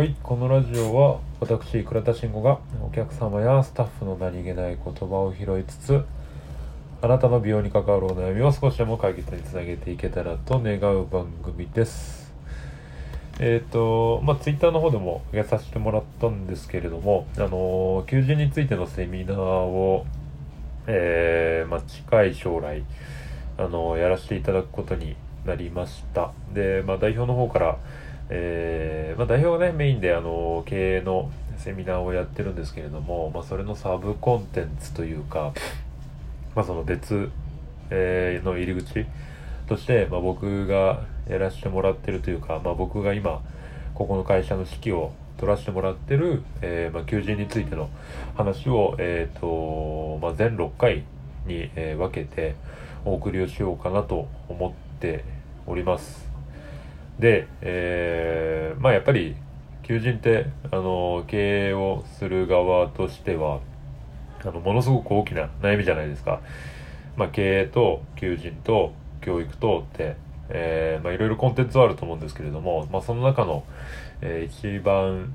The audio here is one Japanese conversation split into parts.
はい、このラジオは私倉田慎吾がお客様やスタッフの何気ない言葉を拾いつつあなたの美容に関わるお悩みを少しでも解決につなげていけたらと願う番組です。えっ、ー、とまあツイッターの方でもやさせてもらったんですけれどもあの求人についてのセミナーをえー、まあ、近い将来あのやらせていただくことになりました。で、まあ、代表の方からえー、まあ、代表がねメインであの経営のセミナーをやってるんですけれども、まあ、それのサブコンテンツというか、まあ、その別、えー、の入り口として、まあ、僕がやらせてもらってるというか、まあ、僕が今ここの会社の指揮を取らせてもらってる、えーまあ、求人についての話を、えーとまあ、全6回に、分けてお送りをしようかなと思っております。で、えー、まあやっぱり求人ってあの経営をする側としてはあのものすごく大きな悩みじゃないですか。まあ、経営と求人と教育とって、えー、まあ、いろいろコンテンツはあると思うんですけれども、まあ、その中の、えー、一番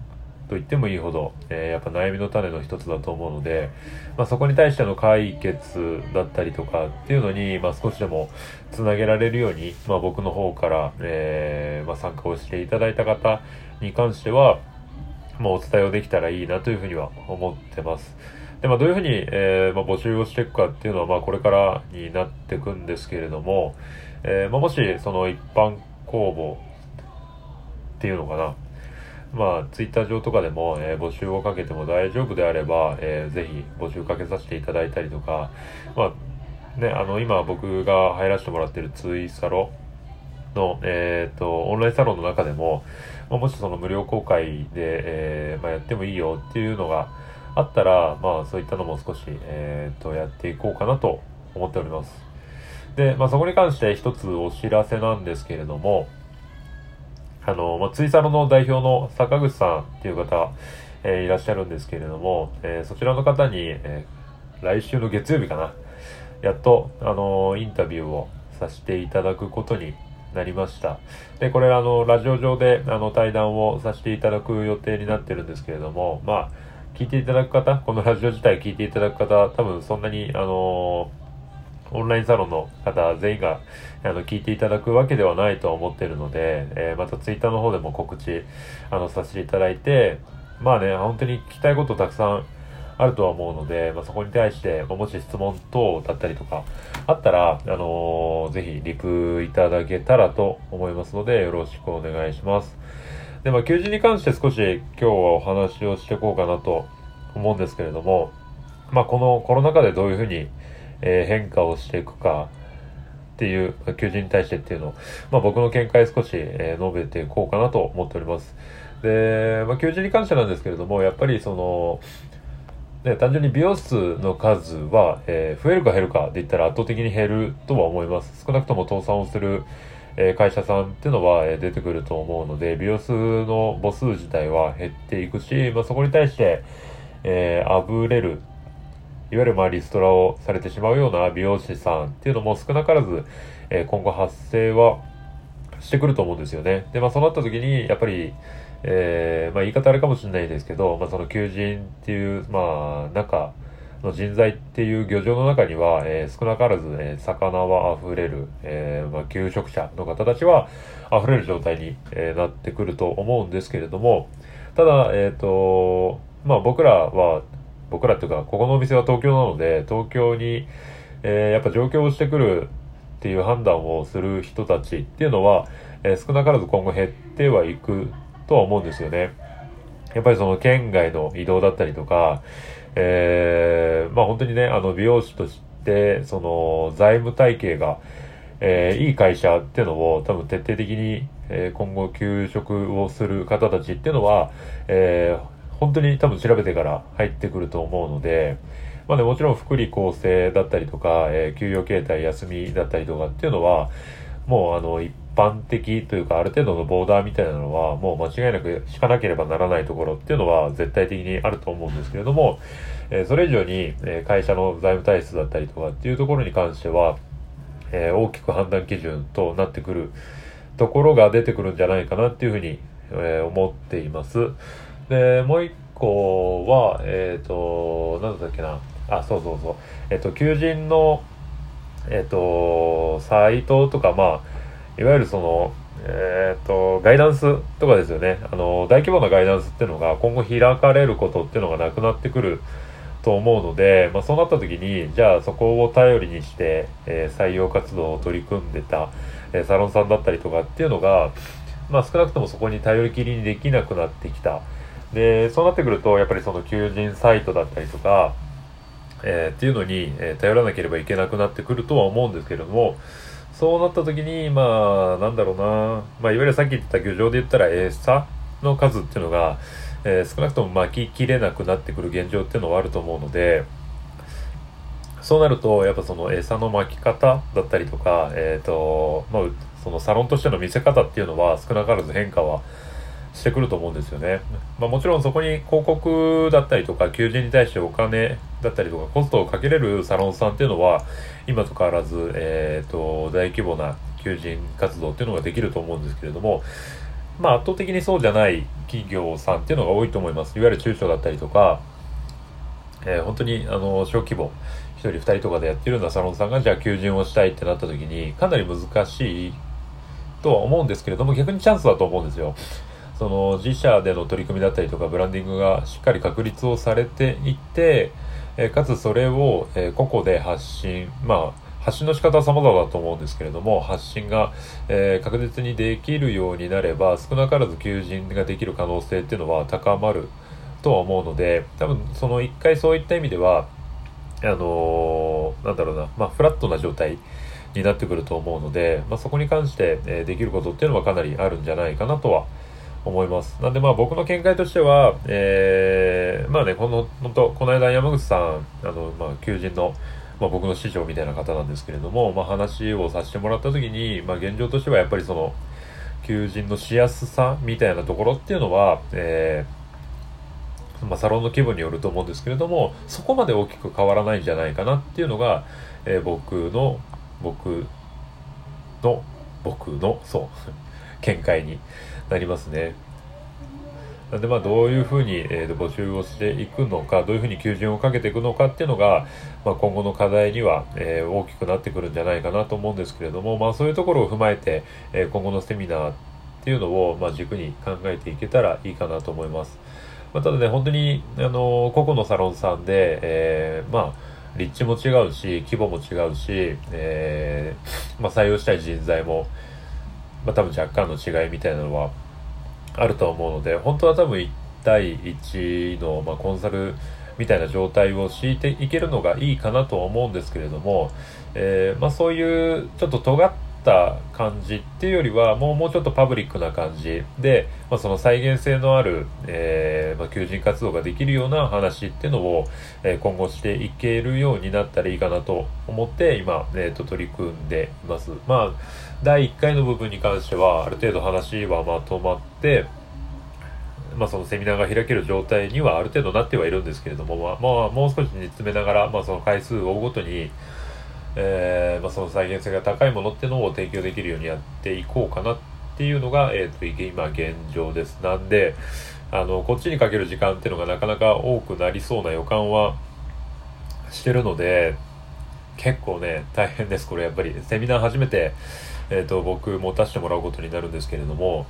と言ってもいいほど、えー、やっぱ悩みの種の一つだと思うので、まあ、そこに対しての解決だったりとかっていうのに、まあ、少しでもつなげられるように、まあ、僕の方から、えーまあ、参加をしていただいた方に関しては、まあ、お伝えをできたらいいなというふうには思ってます。で、まあ、どういうふうに、えーまあ、募集をしていくかっていうのは、まあ、これからになっていくんですけれども、えーまあ、もし、その一般公募っていうのかな、まあ、ツイッター上とかでも、えー、募集をかけても大丈夫であれば、えー、ぜひ募集かけさせていただいたりとか、まあ、ね、あの、今僕が入らせてもらってるツイサロの、えっ、ー、と、オンラインサロンの中でも、まあ、もしその無料公開で、えー、まあ、やってもいいよっていうのがあったら、まあ、そういったのも少し、えっ、と、やっていこうかなと思っております。で、まあ、そこに関して一つお知らせなんですけれども、あの、まあ、ツイサロの代表の坂口さんっていう方、えー、いらっしゃるんですけれども、えー、そちらの方に、えー、来週の月曜日かな、やっと、あのインタビューをさせていただくことになりました。で、これ、あの、ラジオ上で、あの、対談をさせていただく予定になってるんですけれども、まあ、聞いていただく方、このラジオ自体聞いていただく方、多分そんなに、あのーオンラインサロンの方全員があの聞いていただくわけではないと思っているので、えー、またツイッターの方でも告知あのさせていただいて、まあね、本当に聞きたいことたくさんあるとは思うので、まあ、そこに対して、もし質問等だったりとかあったら、あのー、ぜひリプいただけたらと思いますので、よろしくお願いします。で、まあ、求人に関して少し今日はお話をしていこうかなと思うんですけれども、まあ、このコロナ禍でどういうふうにえ、変化をしていくかっていう、求人に対してっていうのを、まあ、僕の見解少し、え、述べていこうかなと思っております。で、まあ、求人に関してなんですけれども、やっぱりその、ね、単純に美容室の数は、えー、増えるか減るかで言ったら圧倒的に減るとは思います。少なくとも倒産をする、えー、会社さんっていうのは、えー、出てくると思うので、美容室の母数自体は減っていくし、まあ、そこに対して、えー、あぶれるいわゆるまあリストラをされてしまうような美容師さんっていうのも少なからず、えー、今後発生はしてくると思うんですよね。で、まあそうなった時に、やっぱり、えー、まあ言い方あれかもしれないですけど、まあその求人っていう、まあ中の人材っていう漁場の中には、えー、少なからず、えー、魚は溢れる、えー、まあ求職者の方たちは溢れる状態に、えー、なってくると思うんですけれども、ただ、えっ、ー、と、まあ僕らは僕らっていうか、ここのお店は東京なので、東京に、えー、やっぱ上京してくるっていう判断をする人たちっていうのは、えー、少なからず今後減ってはいくとは思うんですよね。やっぱりその県外の移動だったりとか、えー、まあ本当にね、あの美容師として、その財務体系が、えー、いい会社っていうのを多分徹底的に、えー、今後休職をする方たちっていうのは、えー、本当に多分調べてから入ってくると思うので、まあね、もちろん福利厚生だったりとか、えー、給与形態休みだったりとかっていうのは、もうあの、一般的というか、ある程度のボーダーみたいなのは、もう間違いなく敷かなければならないところっていうのは絶対的にあると思うんですけれども、えー、それ以上に、えー、会社の財務体質だったりとかっていうところに関しては、えー、大きく判断基準となってくるところが出てくるんじゃないかなっていうふうに、えー、思っています。で、もう一個は、えっ、ー、と、なんだったっけな。あ、そうそうそう。えっ、と、求人の、えっ、と、サイトとか、まあ、いわゆるその、えっ、と、ガイダンスとかですよね。あの、大規模なガイダンスっていうのが今後開かれることっていうのがなくなってくると思うので、まあ、そうなった時に、じゃあそこを頼りにして、え、採用活動を取り組んでた、え、サロンさんだったりとかっていうのが、まあ、少なくともそこに頼りきりにできなくなってきた。で、そうなってくると、やっぱりその求人サイトだったりとか、えー、っていうのに、え頼らなければいけなくなってくるとは思うんですけれども、そうなった時に、まあ、なんだろうな、まあ、いわゆるさっき言った漁場で言ったら餌の数っていうのが、えー、少なくとも巻ききれなくなってくる現状っていうのはあると思うので、そうなると、やっぱその餌の巻き方だったりとか、えっ、と、まあ、そのサロンとしての見せ方っていうのは少なからず変化はしてくると思うんですよね。まあ、もちろんそこに広告だったりとか、求人に対してお金だったりとか、コストをかけれるサロンさんっていうのは、今と変わらず、えっ、ー、と、大規模な求人活動っていうのができると思うんですけれども、まあ圧倒的にそうじゃない企業さんっていうのが多いと思います。いわゆる中小だったりとか、えー、本当にあの小規模、1人2人とかでやってるようなサロンさんがじゃあ求人をしたいってなった時にかなり難しいとは思うんですけれども逆にチャンスだと思うんですよ。その自社での取り組みだったりとかブランディングがしっかり確立をされていて、え、かつそれを、え、個々で発信、まあ発信の仕方は様々だと思うんですけれども、発信が、えー、確実にできるようになれば、少なからず求人ができる可能性っていうのは高まるとは思うので、多分その一回そういった意味では、あのー、なんだろうな、まあ、フラットな状態になってくると思うので、まあ、そこに関して、えー、できることっていうのはかなりあるんじゃないかなとは思います。なんでまあ僕の見解としては、えー、まあね、この、本当この間山口さん、あの、まあ、求人の、まあ、僕の師匠みたいな方なんですけれども、まあ、話をさせてもらった時に、まあ、現状としてはやっぱりその求人のしやすさみたいなところっていうのは、えー、まあ、サロンの規模によると思うんですけれどもそこまで大きく変わらないんじゃないかなっていうのが、えー、僕の僕の僕のそう見解になりますね。なんでまあどういうふうに、えー、募集をしていくのかどういうふうに求人をかけていくのかっていうのが、まあ、今後の課題には、え、大きくなってくるんじゃないかなと思うんですけれども、まあ、そういうところを踏まえて、え、今後のセミナーっていうのを、まあ、軸に考えていけたらいいかなと思います。まあ、ただね本当にあの個々のサロンさんで、えー、まあ立地も違うし規模も違うし、えーまあ、採用したい人材も、まあ、多分若干の違いみたいなのはあると思うので、本当は多分1対1の、まあ、コンサルみたいな状態を敷いていけるのがいいかなと思うんですけれども、えー、まあ、そういうちょっと尖った感じっていうよりはもうもうちょっとパブリックな感じで、まあ、その再現性のある、えー、まあ、求人活動ができるような話っていうのを、えー、今後していけるようになったらいいかなと思って今、えーと、取り組んでいます。まあ第1回の部分に関してはある程度話はまとまって、まあ、そのセミナーが開ける状態にはある程度なってはいるんですけれども、まあ、まあ、もう少し煮詰めながら、まあ、その回数を追うごとに、えー、まあ、その再現性が高いものっていうのを提供できるようにやっていこうかなっていうのが、え、ー、と、今現状です。なんで、あの、こっちにかける時間っていうのがなかなか多くなりそうな予感はしてるので、結構ね、大変です。これやっぱり、セミナー初めて、えっ、ー、と、僕持たせてもらうことになるんですけれども、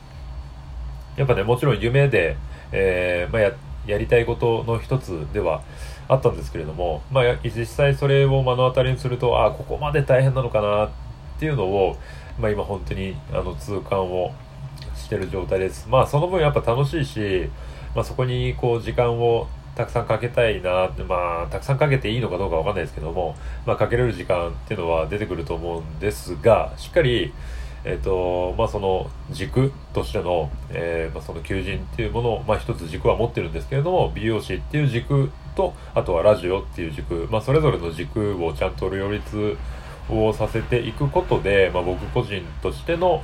やっぱね、もちろん夢で、えー、まあ、や、やりたいことの一つではあったんですけれども、まあ、実際それを目の当たりにすると、ああ、ここまで大変なのかなっていうのを、まあ、今本当にあの痛感をしてる状態です。まあ、その分やっぱ楽しいし、まあ、そこにこう時間をたくさんかけたいな、まあ、たくさんかけていいのかどうかわかんないですけども、まあ、かけれる時間っていうのは出てくると思うんですが、しっかり、えっ、ー、と、まあ、その軸としての、えー、まあ、その求人っていうものを、まあ、一つ軸は持ってるんですけれども、美容師っていう軸と、あとはラジオっていう軸、まあ、それぞれの軸をちゃんと両立をさせていくことで、まあ、僕個人としての、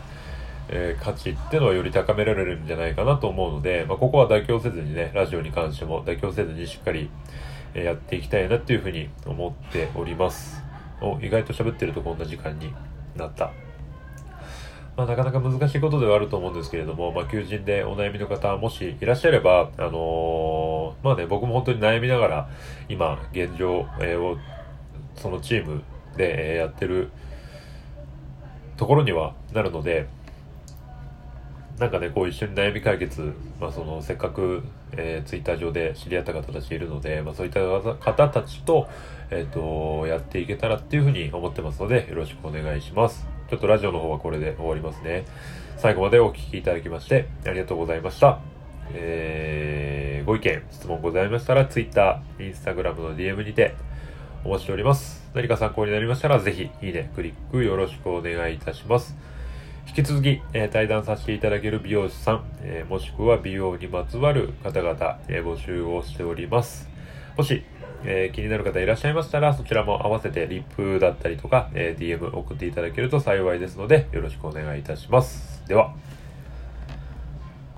えー、価値っていうのはより高められるんじゃないかなと思うので、まあ、ここは妥協せずにね、ラジオに関しても妥協せずにしっかり、えやっていきたいなっていうふうに思っております。お意外と喋ってるとこんな時間になった。まあ、なかなか難しいことではあると思うんですけれども、まあ、求人でお悩みの方、もしいらっしゃれば、あのー、まあね、僕も本当に悩みながら、今、現状、を、そのチームで、やってるところにはなるので、なんかね、こう一緒に悩み解決、まあその、せっかく、えー、ツイッター上で知り合った方たちいるので、まあそういった方たちと、えっ、ー、と、やっていけたらっていうふうに思ってますので、よろしくお願いします。ちょっとラジオの方はこれで終わりますね。最後までお聴きいただきまして、ありがとうございました。えー、ご意見、質問ございましたら、Twitter、Instagram の DM にてお待ちしております。何か参考になりましたら、ぜひ、いいね、クリックよろしくお願いいたします。引き続き、えー、対談させていただける美容師さん、えー、もしくは美容にまつわる方々、えー、募集をしております。もし、えー、気になる方いらっしゃいましたら、そちらも合わせてリップだったりとか、えー、DM 送っていただけると幸いですので、よろしくお願いいたします。では。